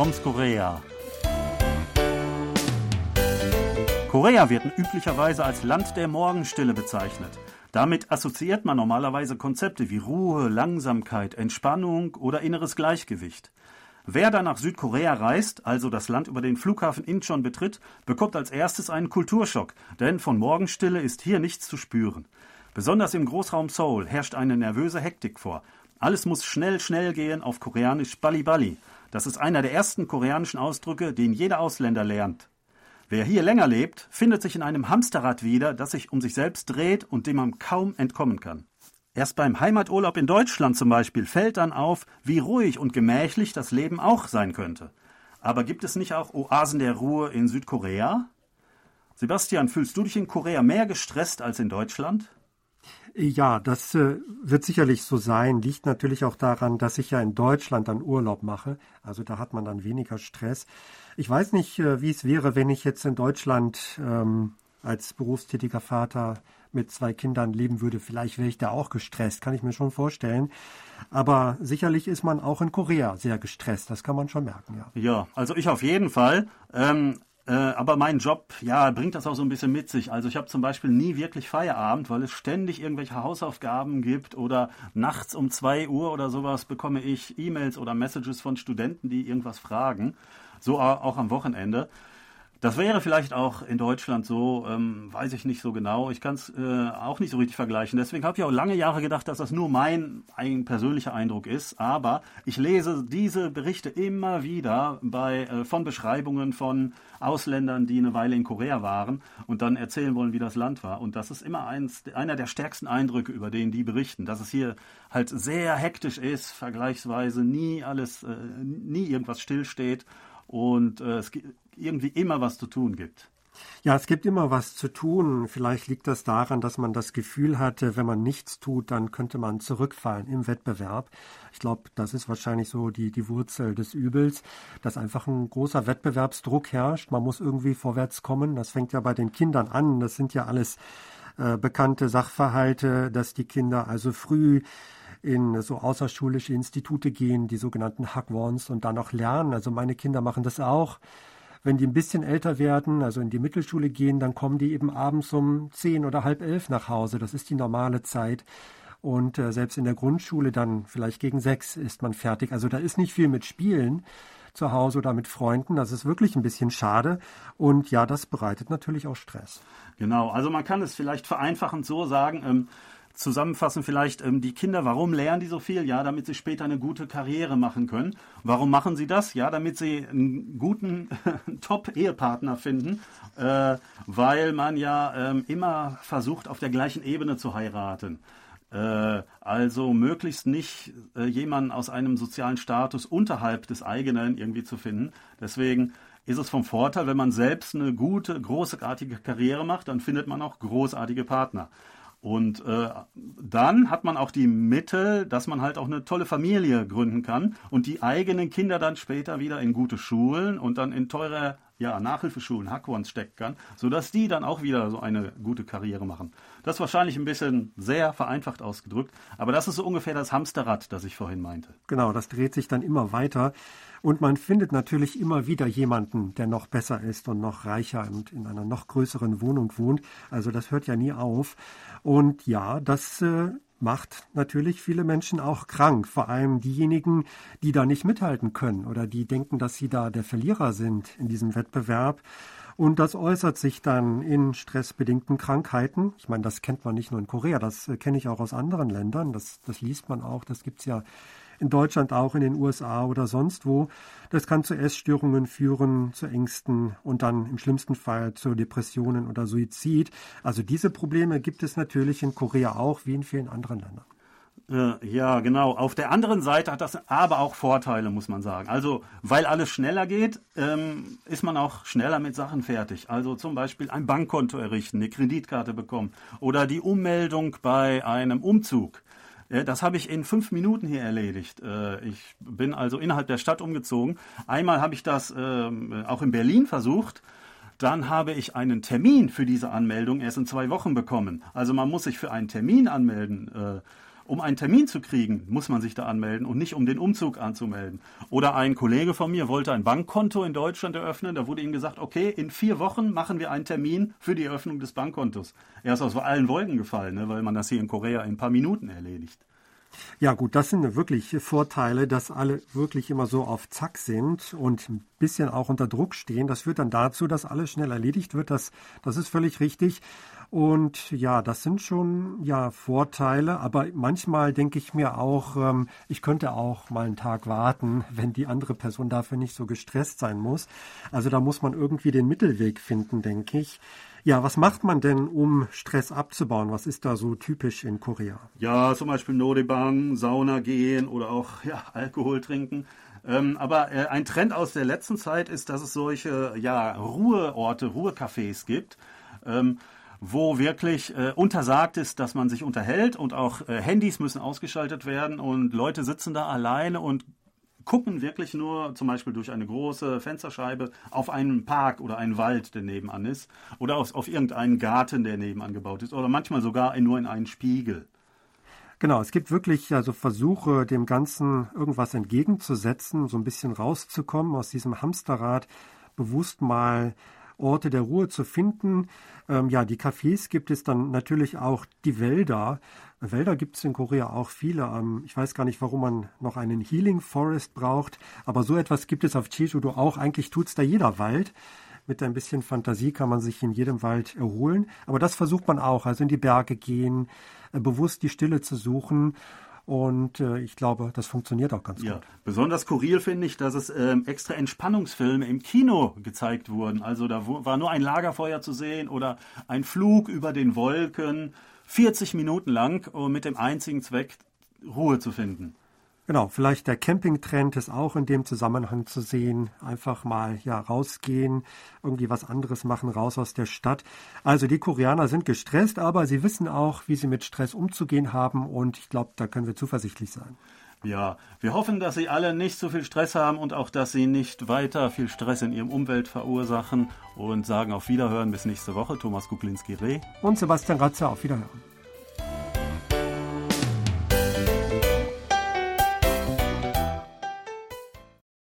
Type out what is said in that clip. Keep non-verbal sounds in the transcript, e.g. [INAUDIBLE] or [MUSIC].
Toms Korea. Korea wird üblicherweise als Land der Morgenstille bezeichnet. Damit assoziiert man normalerweise Konzepte wie Ruhe, Langsamkeit, Entspannung oder inneres Gleichgewicht. Wer dann nach Südkorea reist, also das Land über den Flughafen Incheon betritt, bekommt als erstes einen Kulturschock, denn von Morgenstille ist hier nichts zu spüren. Besonders im Großraum Seoul herrscht eine nervöse Hektik vor. Alles muss schnell, schnell gehen, auf Koreanisch Bali Bali. Das ist einer der ersten koreanischen Ausdrücke, den jeder Ausländer lernt. Wer hier länger lebt, findet sich in einem Hamsterrad wieder, das sich um sich selbst dreht und dem man kaum entkommen kann. Erst beim Heimaturlaub in Deutschland zum Beispiel fällt dann auf, wie ruhig und gemächlich das Leben auch sein könnte. Aber gibt es nicht auch Oasen der Ruhe in Südkorea? Sebastian, fühlst du dich in Korea mehr gestresst als in Deutschland? Ja, das äh, wird sicherlich so sein. Liegt natürlich auch daran, dass ich ja in Deutschland dann Urlaub mache. Also da hat man dann weniger Stress. Ich weiß nicht, äh, wie es wäre, wenn ich jetzt in Deutschland ähm, als berufstätiger Vater mit zwei Kindern leben würde. Vielleicht wäre ich da auch gestresst, kann ich mir schon vorstellen. Aber sicherlich ist man auch in Korea sehr gestresst. Das kann man schon merken, ja. Ja, also ich auf jeden Fall. Ähm, äh, aber mein Job, ja, bringt das auch so ein bisschen mit sich. Also ich habe zum Beispiel nie wirklich Feierabend, weil es ständig irgendwelche Hausaufgaben gibt oder nachts um zwei Uhr oder sowas bekomme ich E-Mails oder Messages von Studenten, die irgendwas fragen. So auch am Wochenende. Das wäre vielleicht auch in Deutschland so, ähm, weiß ich nicht so genau. Ich kann es äh, auch nicht so richtig vergleichen. Deswegen habe ich auch lange Jahre gedacht, dass das nur mein ein persönlicher Eindruck ist. Aber ich lese diese Berichte immer wieder bei, äh, von Beschreibungen von Ausländern, die eine Weile in Korea waren und dann erzählen wollen, wie das Land war. Und das ist immer eins, einer der stärksten Eindrücke, über den die berichten, dass es hier halt sehr hektisch ist, vergleichsweise nie alles, äh, nie irgendwas stillsteht und äh, es irgendwie immer was zu tun gibt. Ja, es gibt immer was zu tun. Vielleicht liegt das daran, dass man das Gefühl hatte, wenn man nichts tut, dann könnte man zurückfallen im Wettbewerb. Ich glaube, das ist wahrscheinlich so die, die Wurzel des Übels, dass einfach ein großer Wettbewerbsdruck herrscht. Man muss irgendwie vorwärts kommen. Das fängt ja bei den Kindern an. Das sind ja alles äh, bekannte Sachverhalte, dass die Kinder also früh in so außerschulische Institute gehen, die sogenannten Hackwons und dann auch lernen. Also meine Kinder machen das auch. Wenn die ein bisschen älter werden, also in die Mittelschule gehen, dann kommen die eben abends um zehn oder halb elf nach Hause. Das ist die normale Zeit. Und äh, selbst in der Grundschule dann vielleicht gegen sechs ist man fertig. Also da ist nicht viel mit Spielen zu Hause oder mit Freunden. Das ist wirklich ein bisschen schade. Und ja, das bereitet natürlich auch Stress. Genau, also man kann es vielleicht vereinfachend so sagen, ähm, zusammenfassen vielleicht ähm, die Kinder, warum lernen die so viel? Ja, damit sie später eine gute Karriere machen können. Warum machen sie das? Ja, damit sie einen guten [LAUGHS] Top-Ehepartner finden, äh, weil man ja ähm, immer versucht, auf der gleichen Ebene zu heiraten. Äh, also möglichst nicht äh, jemanden aus einem sozialen Status unterhalb des eigenen irgendwie zu finden. Deswegen ist es vom Vorteil, wenn man selbst eine gute, großartige Karriere macht, dann findet man auch großartige Partner. Und äh, dann hat man auch die Mittel, dass man halt auch eine tolle Familie gründen kann und die eigenen Kinder dann später wieder in gute Schulen und dann in teure ja, Nachhilfeschulen, Hackwons stecken kann, sodass die dann auch wieder so eine gute Karriere machen. Das ist wahrscheinlich ein bisschen sehr vereinfacht ausgedrückt, aber das ist so ungefähr das Hamsterrad, das ich vorhin meinte. Genau, das dreht sich dann immer weiter. Und man findet natürlich immer wieder jemanden, der noch besser ist und noch reicher und in einer noch größeren Wohnung wohnt. Also das hört ja nie auf. Und ja, das äh, macht natürlich viele Menschen auch krank, vor allem diejenigen, die da nicht mithalten können oder die denken, dass sie da der Verlierer sind in diesem Wettbewerb. Und das äußert sich dann in stressbedingten Krankheiten. Ich meine, das kennt man nicht nur in Korea, das äh, kenne ich auch aus anderen Ländern. Das, das liest man auch, das gibt's ja in Deutschland auch, in den USA oder sonst wo. Das kann zu Essstörungen führen, zu Ängsten und dann im schlimmsten Fall zu Depressionen oder Suizid. Also diese Probleme gibt es natürlich in Korea auch, wie in vielen anderen Ländern. Äh, ja, genau. Auf der anderen Seite hat das aber auch Vorteile, muss man sagen. Also, weil alles schneller geht, ähm, ist man auch schneller mit Sachen fertig. Also zum Beispiel ein Bankkonto errichten, eine Kreditkarte bekommen oder die Ummeldung bei einem Umzug. Das habe ich in fünf Minuten hier erledigt. Äh, ich bin also innerhalb der Stadt umgezogen. Einmal habe ich das ähm, auch in Berlin versucht. Dann habe ich einen Termin für diese Anmeldung erst in zwei Wochen bekommen. Also man muss sich für einen Termin anmelden. Um einen Termin zu kriegen, muss man sich da anmelden und nicht um den Umzug anzumelden. Oder ein Kollege von mir wollte ein Bankkonto in Deutschland eröffnen. Da wurde ihm gesagt, okay, in vier Wochen machen wir einen Termin für die Eröffnung des Bankkontos. Er ist aus allen Wolken gefallen, ne, weil man das hier in Korea in ein paar Minuten erledigt. Ja gut, das sind wirklich Vorteile, dass alle wirklich immer so auf Zack sind und ein bisschen auch unter Druck stehen. Das führt dann dazu, dass alles schnell erledigt wird. Das, das ist völlig richtig. Und ja, das sind schon ja Vorteile, aber manchmal denke ich mir auch, ähm, ich könnte auch mal einen Tag warten, [LAUGHS] wenn die andere Person dafür nicht so gestresst sein muss. Also da muss man irgendwie den Mittelweg finden, denke ich. Ja, was macht man denn, um Stress abzubauen? Was ist da so typisch in Korea? Ja, zum Beispiel Nodebang, Sauna gehen oder auch [LAUGHS] ja, Alkohol trinken. Ähm, aber äh, ein Trend aus der letzten Zeit ist, dass es solche ja, Ruheorte, Ruhecafés gibt. Ähm, wo wirklich äh, untersagt ist, dass man sich unterhält und auch äh, Handys müssen ausgeschaltet werden und Leute sitzen da alleine und gucken wirklich nur zum Beispiel durch eine große Fensterscheibe auf einen Park oder einen Wald, der nebenan ist, oder auf, auf irgendeinen Garten, der nebenan gebaut ist, oder manchmal sogar nur in einen Spiegel. Genau, es gibt wirklich also Versuche, dem Ganzen irgendwas entgegenzusetzen, so ein bisschen rauszukommen aus diesem Hamsterrad, bewusst mal Orte der Ruhe zu finden. Ähm, ja, die Cafés gibt es dann natürlich auch die Wälder. Wälder gibt es in Korea auch viele. Ähm, ich weiß gar nicht, warum man noch einen Healing Forest braucht, aber so etwas gibt es auf Jeju-do auch. Eigentlich tut es da jeder Wald. Mit ein bisschen Fantasie kann man sich in jedem Wald erholen. Aber das versucht man auch, also in die Berge gehen, äh, bewusst die Stille zu suchen. Und äh, ich glaube, das funktioniert auch ganz ja. gut. Besonders skurril finde ich, dass es ähm, extra Entspannungsfilme im Kino gezeigt wurden. Also da war nur ein Lagerfeuer zu sehen oder ein Flug über den Wolken, 40 Minuten lang, mit dem einzigen Zweck, Ruhe zu finden. Genau, vielleicht der Campingtrend ist auch in dem Zusammenhang zu sehen. Einfach mal ja rausgehen, irgendwie was anderes machen, raus aus der Stadt. Also die Koreaner sind gestresst, aber sie wissen auch, wie sie mit Stress umzugehen haben und ich glaube, da können wir zuversichtlich sein. Ja, wir hoffen, dass Sie alle nicht so viel Stress haben und auch, dass Sie nicht weiter viel Stress in Ihrem Umwelt verursachen und sagen auf Wiederhören bis nächste Woche. Thomas Kuklinski-Reh und Sebastian Ratzer auf Wiederhören.